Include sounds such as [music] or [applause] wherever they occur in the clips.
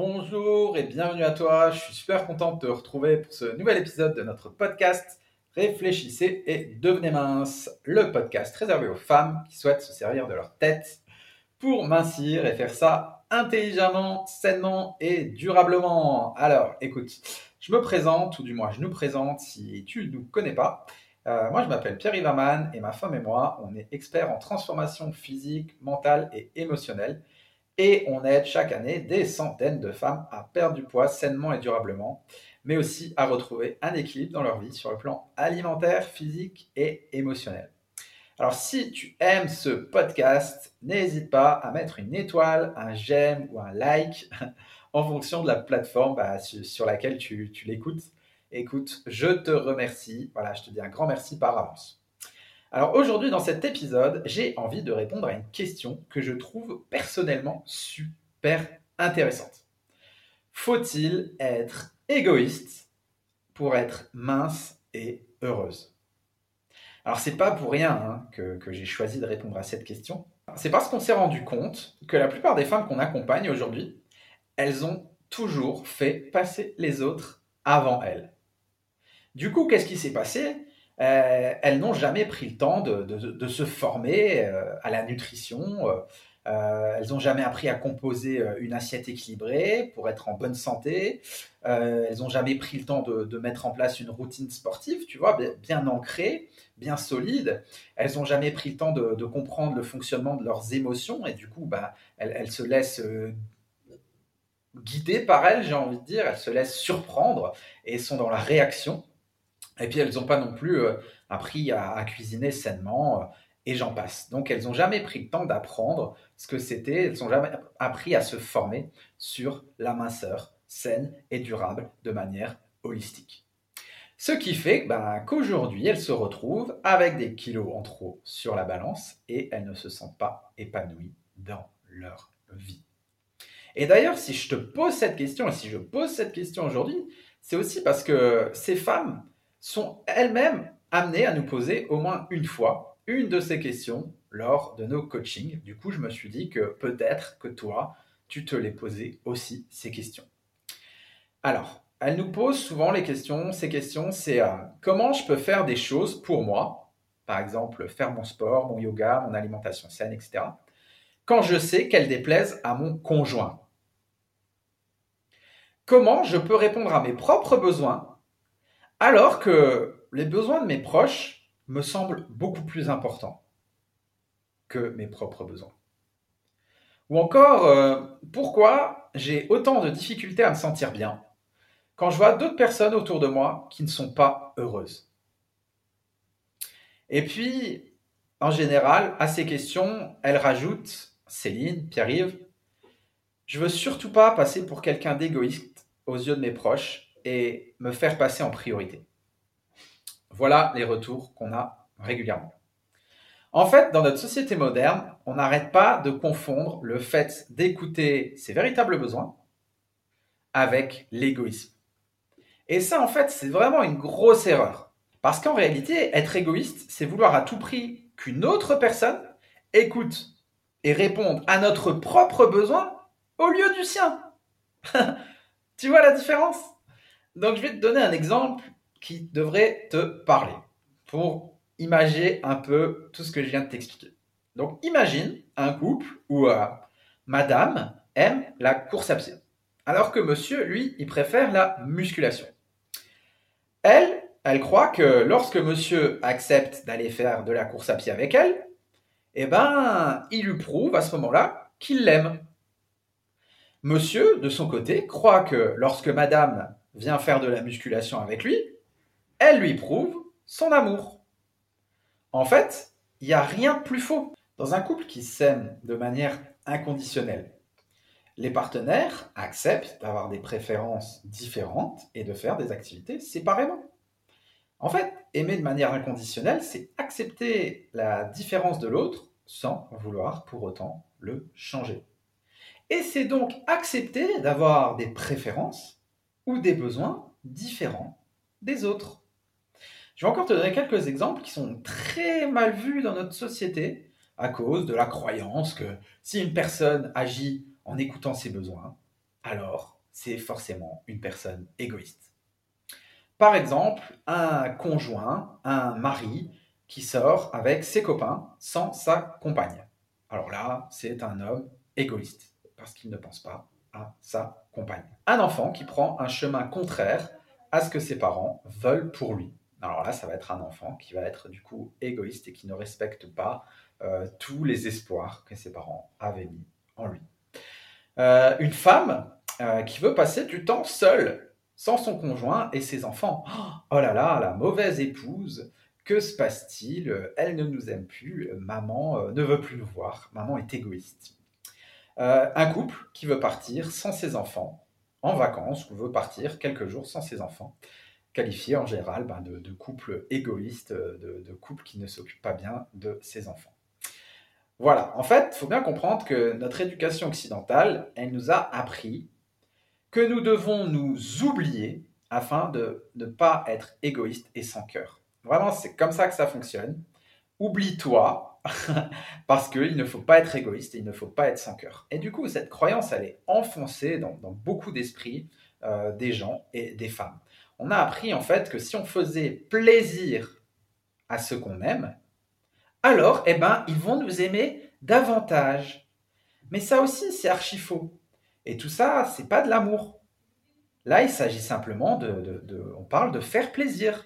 Bonjour et bienvenue à toi. Je suis super content de te retrouver pour ce nouvel épisode de notre podcast Réfléchissez et devenez mince, le podcast réservé aux femmes qui souhaitent se servir de leur tête pour mincir et faire ça intelligemment, sainement et durablement. Alors, écoute, je me présente, ou du moins je nous présente si tu ne nous connais pas. Euh, moi, je m'appelle Pierre Ivaman et ma femme et moi, on est experts en transformation physique, mentale et émotionnelle. Et on aide chaque année des centaines de femmes à perdre du poids sainement et durablement, mais aussi à retrouver un équilibre dans leur vie sur le plan alimentaire, physique et émotionnel. Alors si tu aimes ce podcast, n'hésite pas à mettre une étoile, un j'aime ou un like [laughs] en fonction de la plateforme bah, sur laquelle tu, tu l'écoutes. Écoute, je te remercie. Voilà, je te dis un grand merci par avance. Alors aujourd'hui, dans cet épisode, j'ai envie de répondre à une question que je trouve personnellement super intéressante. Faut-il être égoïste pour être mince et heureuse? Alors c'est pas pour rien hein, que, que j'ai choisi de répondre à cette question. C'est parce qu'on s'est rendu compte que la plupart des femmes qu'on accompagne aujourd'hui, elles ont toujours fait passer les autres avant elles. Du coup, qu'est-ce qui s'est passé? Euh, elles n'ont jamais pris le temps de, se former euh, à la nutrition. Euh, elles n'ont jamais appris à composer une assiette équilibrée pour être en bonne santé. elles n'ont jamais pris le temps de, mettre en place une routine sportive, tu vois, bien, ancrée, bien solide. Elles n'ont jamais pris le temps de, comprendre le fonctionnement de leurs émotions et du coup, bah, elles, se laissent guider par elles, j'ai envie de dire. Elles se laissent surprendre et sont dans la réaction. Et puis elles n'ont pas non plus euh, appris à, cuisiner sainement, euh, et j'en passe. Donc elles n'ont jamais pris le temps d'apprendre ce que c'était, elles n'ont jamais appris à se former sur la minceur saine et durable de manière holistique. Ce qui fait bah, qu'aujourd'hui, elles se retrouvent avec des kilos en trop sur la balance et elles ne se sentent pas épanouies dans leur vie. Et d'ailleurs, si je te pose cette question, et si je pose cette question aujourd'hui, c'est aussi parce que ces femmes, sont elles-mêmes amenées à nous poser au moins une fois une de ces questions lors de nos coachings. Du coup, je me suis dit que peut-être que toi, tu te les posais aussi ces questions. Alors, elles nous posent souvent les questions. Ces questions, c'est euh, comment je peux faire des choses pour moi, par exemple faire mon sport, mon yoga, mon alimentation saine, etc., quand je sais qu'elles déplaisent à mon conjoint. Comment je peux répondre à mes propres besoins alors que les besoins de mes proches me semblent beaucoup plus importants que mes propres besoins. Ou encore, euh, pourquoi j'ai autant de difficultés à me sentir bien quand je vois d'autres personnes autour de moi qui ne sont pas heureuses? Et puis, en général, à ces questions, elle rajoute, Céline, Pierre-Yves, je veux surtout pas passer pour quelqu'un d'égoïste aux yeux de mes proches et me faire passer en priorité. Voilà les retours qu'on a régulièrement. En fait, dans notre société moderne, on n'arrête pas de confondre le fait d'écouter ses véritables besoins avec l'égoïsme. Et ça, en fait, c'est vraiment une grosse erreur. Parce qu'en réalité, être égoïste, c'est vouloir à tout prix qu'une autre personne écoute et réponde à notre propre besoin au lieu du sien. [laughs] tu vois la différence? Donc, je vais te donner un exemple qui devrait te parler pour imaginer un peu tout ce que je viens de t'expliquer. Donc, imagine un couple où euh, madame aime la course à pied, alors que monsieur, lui, il préfère la musculation. Elle, elle croit que lorsque monsieur accepte d'aller faire de la course à pied avec elle, eh ben, il lui prouve à ce moment-là qu'il l'aime. Monsieur, de son côté, croit que lorsque madame vient faire de la musculation avec lui, elle lui prouve son amour. En fait, il n'y a rien de plus faux. Dans un couple qui s'aime de manière inconditionnelle, les partenaires acceptent d'avoir des préférences différentes et de faire des activités séparément. En fait, aimer de manière inconditionnelle, c'est accepter la différence de l'autre sans vouloir pour autant le changer. Et c'est donc accepter d'avoir des préférences ou des besoins différents des autres. Je vais encore te donner quelques exemples qui sont très mal vus dans notre société à cause de la croyance que si une personne agit en écoutant ses besoins, alors c'est forcément une personne égoïste. Par exemple, un conjoint, un mari qui sort avec ses copains sans sa compagne. Alors là, c'est un homme égoïste parce qu'il ne pense pas sa compagne. Un enfant qui prend un chemin contraire à ce que ses parents veulent pour lui. Alors là, ça va être un enfant qui va être du coup égoïste et qui ne respecte pas euh, tous les espoirs que ses parents avaient mis en lui. Euh, une femme euh, qui veut passer du temps seule, sans son conjoint et ses enfants. Oh là là, la mauvaise épouse. Que se passe-t-il? Elle ne nous aime plus. Maman ne veut plus nous voir. Maman est égoïste. Un couple qui veut partir sans ses enfants en vacances ou veut partir quelques jours sans ses enfants qualifié en général ben, de, couple égoïste, de, de couple qui ne s'occupe pas bien de ses enfants. Voilà, en fait, il faut bien comprendre que notre éducation occidentale, elle nous a appris que nous devons nous oublier afin de ne pas être égoïste et sans cœur. Vraiment, c'est comme ça que ça fonctionne. Oublie-toi, [laughs] parce qu'il ne faut pas être égoïste et il ne faut pas être sans cœur. Et du coup, cette croyance, elle est enfoncée dans, beaucoup d'esprits euh, des gens et des femmes on a appris en fait que si on faisait plaisir à ceux qu'on aime, alors, eh ben, ils vont nous aimer davantage. Mais ça aussi, c'est archi faux. Et tout ça, c'est pas de l'amour. Là, il s'agit simplement de, On parle de faire plaisir.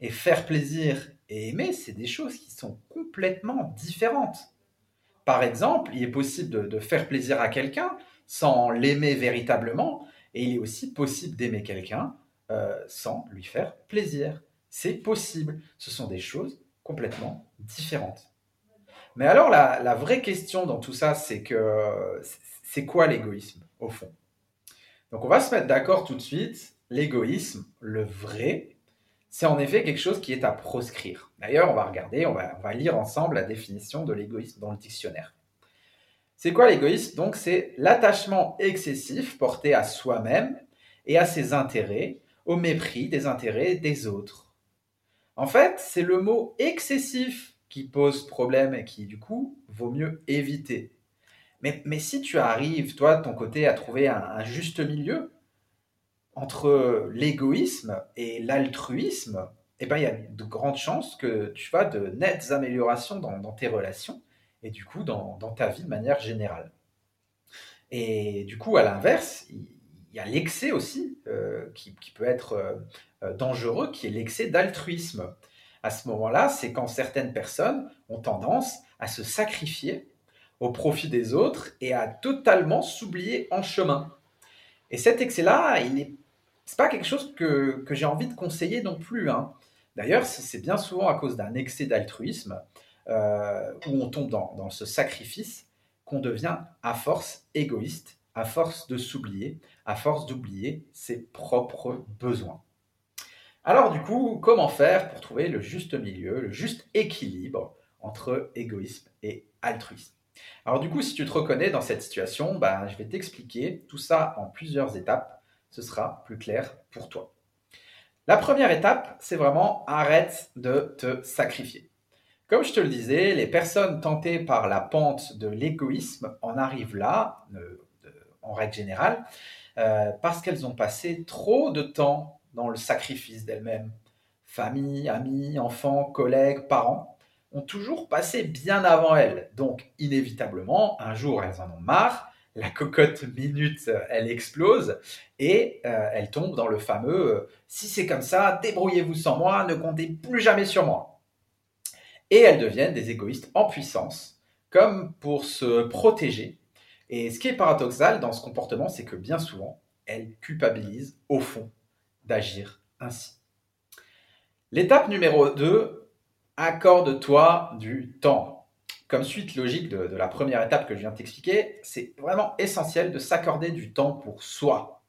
Et faire plaisir et aimer, c'est des choses qui sont complètement différentes. Par exemple, il est possible de faire plaisir à quelqu'un sans l'aimer véritablement, et il est aussi possible d'aimer quelqu'un euh, sans lui faire plaisir. C'est possible. Ce sont des choses complètement différentes. Mais alors la, vraie question dans tout ça, c'est que c'est quoi l'égoïsme au fond? Donc on va se mettre d'accord tout de suite. L'égoïsme, le vrai, c'est en effet quelque chose qui est à proscrire. D'ailleurs, on va regarder, on va, lire ensemble la définition de l'égoïsme dans le dictionnaire. C'est quoi l'égoïsme? Donc c'est l'attachement excessif porté à soi-même et à ses intérêts au mépris des intérêts des autres. En fait, c'est le mot excessif qui pose problème et qui, du coup, vaut mieux éviter. Mais si tu arrives, toi, de ton côté, à trouver un, juste milieu entre l'égoïsme et l'altruisme, eh ben, il y a de grandes chances que tu vas de nettes améliorations dans, tes relations et du coup dans, dans, ta vie de manière générale. Et du coup, à l'inverse, il y a l'excès aussi euh, qui, peut être euh, euh, dangereux, qui est l'excès d'altruisme. À ce moment-là, c'est quand certaines personnes ont tendance à se sacrifier au profit des autres et à totalement s'oublier en chemin. Et cet excès-là, il n'est pas quelque chose que, j'ai envie de conseiller non plus. Hein. D'ailleurs, c'est bien souvent à cause d'un excès d'altruisme où on tombe dans ce sacrifice qu'on devient à force égoïste à force de s'oublier, à force d'oublier ses propres besoins. Alors du coup, comment faire pour trouver le juste milieu, le juste équilibre entre égoïsme et altruisme? Alors du coup, si tu te reconnais dans cette situation, bah, je vais t'expliquer tout ça en plusieurs étapes. Ce sera plus clair pour toi. La première étape, c'est vraiment arrête de te sacrifier. Comme je te le disais, les personnes tentées par la pente de l'égoïsme en arrivent là, en règle générale, euh, parce qu'elles ont passé trop de temps dans le sacrifice d'elles-mêmes. Famille, amis, enfants, collègues, parents ont toujours passé bien avant elles. Donc, inévitablement, un jour, elles en ont marre, la cocotte minute, elle explose et euh, elle tombe dans le fameux euh, si c'est comme ça, débrouillez-vous sans moi, ne comptez plus jamais sur moi. Et elles deviennent des égoïstes en puissance, comme pour se protéger, et ce qui est paradoxal dans ce comportement, c'est que bien souvent, elle culpabilise au fond d'agir ainsi. L'étape numéro 2, accorde-toi du temps. Comme suite logique de, la première étape que je viens de t'expliquer, c'est vraiment essentiel de s'accorder du temps pour soi.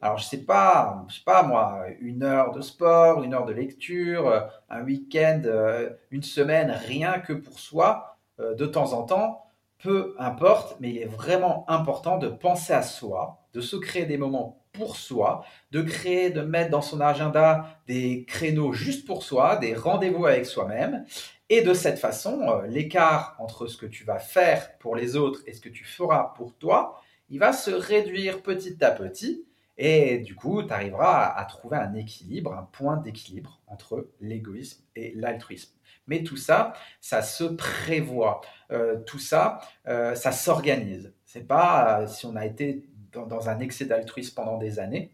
Alors je sais pas, je sais pas moi, une heure de sport, une heure de lecture, un week-end, euh, une semaine, rien que pour soi, euh, de temps en temps, peu importe, mais il est vraiment important de penser à soi, de se créer des moments pour soi, de créer, de mettre dans son agenda des créneaux juste pour soi, des rendez-vous avec soi-même. Et de cette façon, euh, l'écart entre ce que tu vas faire pour les autres et ce que tu feras pour toi, il va se réduire petit à petit et du coup, tu arriveras à, trouver un équilibre, un point d'équilibre entre l'égoïsme et l'altruisme. Mais tout ça, ça se prévoit. Euh, tout ça, euh, ça s'organise. C'est pas si on a été dans, un excès d'altruisme pendant des années,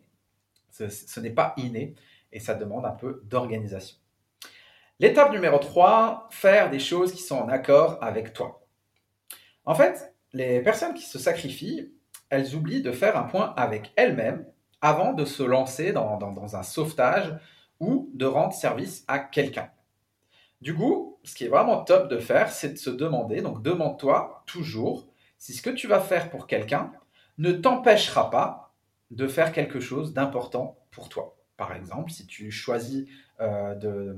ce, n'est pas inné et ça demande un peu d'organisation. L'étape numéro 3, faire des choses qui sont en accord avec toi. En fait, les personnes qui se sacrifient, elles oublient de faire un point avec elles-mêmes avant de se lancer dans, un sauvetage ou de rendre service à quelqu'un. Du coup, ce qui est vraiment top de faire, c'est de se demander, donc demande-toi toujours si ce que tu vas faire pour quelqu'un ne t'empêchera pas de faire quelque chose d'important pour toi. Par exemple, si tu choisis euh, de,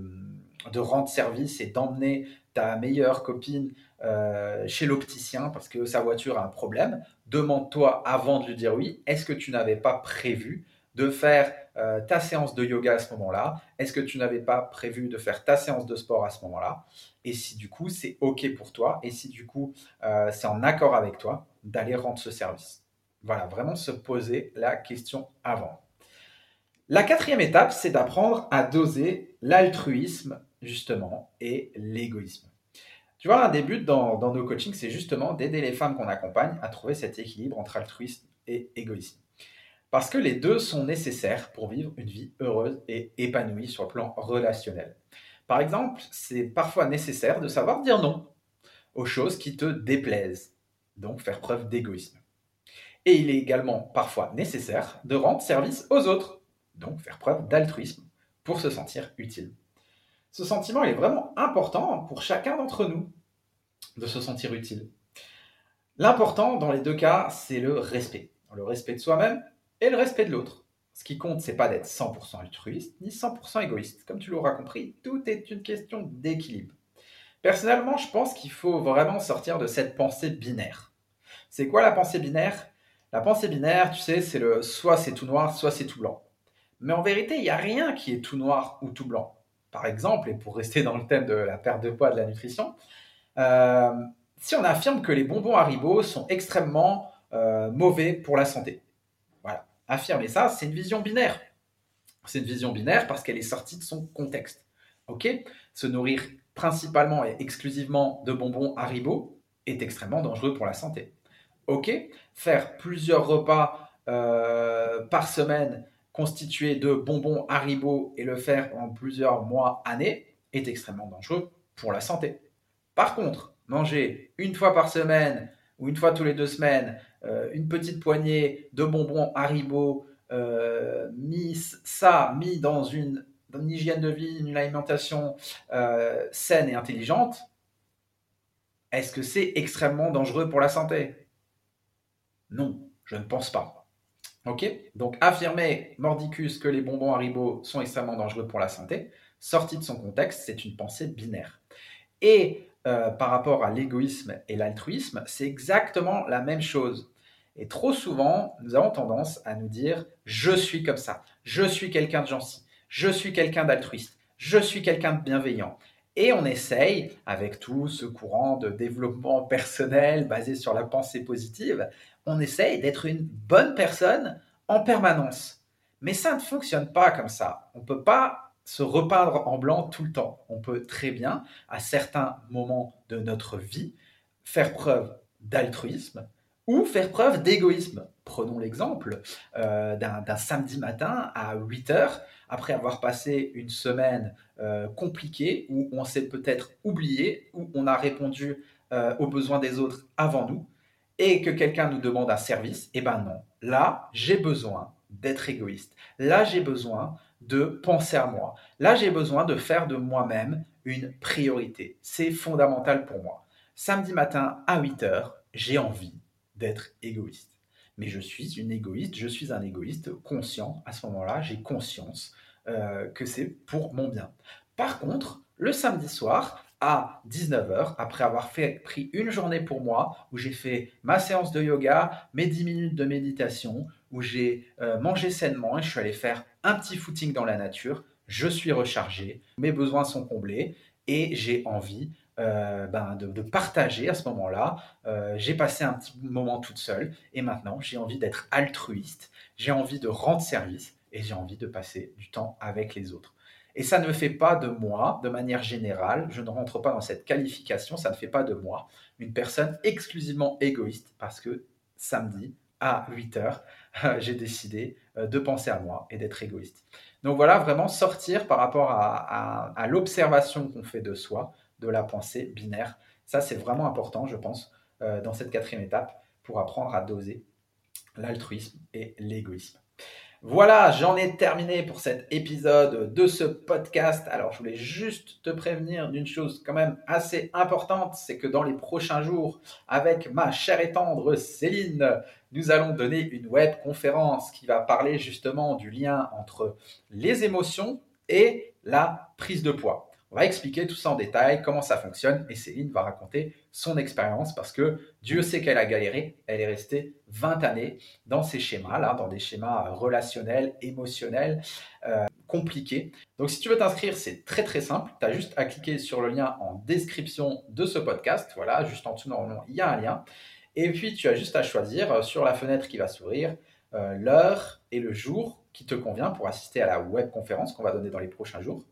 de, rendre service et d'emmener ta meilleure copine euh, chez l'opticien parce que sa voiture a un problème, demande-toi avant de lui dire oui, est-ce que tu n'avais pas prévu de faire euh, ta séance de yoga à ce moment-là? Est-ce que tu n'avais pas prévu de faire ta séance de sport à ce moment-là? Et si du coup c'est OK pour toi, et si du coup euh, c'est en accord avec toi, d'aller rendre ce service. Voilà, vraiment se poser la question avant. La quatrième étape, c'est d'apprendre à doser l'altruisme, justement, et l'égoïsme. Tu vois, un des buts dans, dans nos coachings, c'est justement d'aider les femmes qu'on accompagne à trouver cet équilibre entre altruisme et égoïsme. Parce que les deux sont nécessaires pour vivre une vie heureuse et épanouie sur le plan relationnel. Par exemple, c'est parfois nécessaire de savoir dire non aux choses qui te déplaisent, donc faire preuve d'égoïsme. Et il est également parfois nécessaire de rendre service aux autres, donc faire preuve d'altruisme pour se sentir utile. Ce sentiment est vraiment important pour chacun d'entre nous de se sentir utile. L'important dans les deux cas, c'est le respect. Le respect de soi-même et le respect de l'autre. Ce qui compte, c'est pas d'être 100% altruiste ni 100% égoïste. Comme tu l'auras compris, tout est une question d'équilibre. Personnellement, je pense qu'il faut vraiment sortir de cette pensée binaire. C'est quoi la pensée binaire? La pensée binaire, tu sais, c'est le soit c'est tout noir, soit c'est tout blanc. Mais en vérité, il n'y a rien qui est tout noir ou tout blanc. Par exemple, et pour rester dans le thème de la perte de poids de la nutrition, euh, si on affirme que les bonbons Haribo sont extrêmement euh, mauvais pour la santé, affirmer ça, c'est une vision binaire. C'est une vision binaire parce qu'elle est sortie de son contexte. Ok? Se nourrir principalement et exclusivement de bonbons Haribo est extrêmement dangereux pour la santé. Ok? Faire plusieurs repas euh, par semaine constitués de bonbons Haribo et le faire en plusieurs mois, années est extrêmement dangereux pour la santé. Par contre, manger une fois par semaine ou une fois tous les deux semaines euh, une petite poignée de bonbons Haribo, euh, mis ça, mis dans une, hygiène de vie, une alimentation euh, saine et intelligente, est-ce que c'est extrêmement dangereux pour la santé? Non, je ne pense pas. Ok Donc affirmer mordicus que les bonbons Haribo sont extrêmement dangereux pour la santé, sorti de son contexte, c'est une pensée binaire. Et par rapport à l'égoïsme et l'altruisme, c'est exactement la même chose. Et trop souvent, nous avons tendance à nous dire je suis comme ça, je suis quelqu'un de gentil, je suis quelqu'un d'altruiste, je suis quelqu'un de bienveillant. Et on essaye, avec tout ce courant de développement personnel basé sur la pensée positive, on essaye d'être une bonne personne en permanence. Mais ça ne fonctionne pas comme ça. On ne peut pas se repeindre en blanc tout le temps. On peut très bien, à certains moments de notre vie, faire preuve d'altruisme, ou faire preuve d'égoïsme. Prenons l'exemple euh, d'un samedi matin à 8 heures, après avoir passé une semaine euh, compliquée où on s'est peut-être oublié, où on a répondu euh, aux besoins des autres avant nous, et que quelqu'un nous demande un service, eh ben non. Là, j'ai besoin d'être égoïste. Là, j'ai besoin de penser à moi. Là, j'ai besoin de faire de moi-même une priorité. C'est fondamental pour moi. Samedi matin à 8 heures, j'ai envie d'être égoïste. Mais je suis une égoïste, je suis un égoïste conscient. À ce moment-là, j'ai conscience euh, que c'est pour mon bien. Par contre, le samedi soir, à 19h, après avoir fait, pris une journée pour moi, où j'ai fait ma séance de yoga, mes 10 minutes de méditation, où j'ai euh, mangé sainement et je suis allé faire un petit footing dans la nature, je suis rechargé, mes besoins sont comblés et j'ai envie euh, ben, de, partager à ce moment-là. Euh, j'ai passé un petit moment toute seule et maintenant j'ai envie d'être altruiste, j'ai envie de rendre service et j'ai envie de passer du temps avec les autres. Et ça ne fait pas de moi, de manière générale, je ne rentre pas dans cette qualification, ça ne fait pas de moi une personne exclusivement égoïste parce que samedi à 8 heures, [laughs] j'ai décidé euh, de penser à moi et d'être égoïste. Donc voilà, vraiment sortir par rapport à, l'observation qu'on fait de soi, de la pensée binaire. Ça, c'est vraiment important, je pense, euh, dans cette quatrième étape pour apprendre à doser l'altruisme et l'égoïsme. Voilà, j'en ai terminé pour cet épisode de ce podcast. Alors, je voulais juste te prévenir d'une chose quand même assez importante, c'est que dans les prochains jours, avec ma chère et tendre Céline, nous allons donner une web conférence qui va parler justement du lien entre les émotions et la prise de poids. On va expliquer tout ça en détail, comment ça fonctionne, et Céline va raconter son expérience parce que Dieu sait qu'elle a galéré, elle est restée 20 années dans ces schémas-là, dans des schémas relationnels, émotionnels, euh, compliqués. Donc si tu veux t'inscrire, c'est très très simple, tu as juste à cliquer sur le lien en description de ce podcast, voilà, juste en dessous, normalement, il y a un lien. Et puis, tu as juste à choisir euh, sur la fenêtre qui va s'ouvrir euh, l'heure et le jour qui te convient pour assister à la web conférence qu'on va donner dans les prochains jours.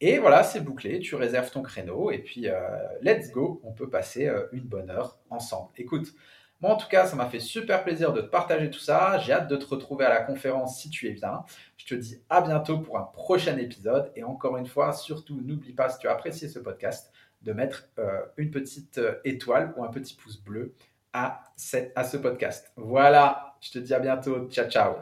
Et voilà, c'est bouclé, tu réserves ton créneau et puis euh, let's go, on peut passer une bonne heure ensemble. Écoute, moi en tout cas, ça m'a fait super plaisir de te partager tout ça. J'ai hâte de te retrouver à la conférence si tu es bien. Je te dis à bientôt pour un prochain épisode. Et encore une fois, surtout, n'oublie pas, si tu as apprécié ce podcast, de mettre une petite étoile ou un petit pouce bleu à, ce podcast. Voilà, je te dis à bientôt. Ciao, ciao.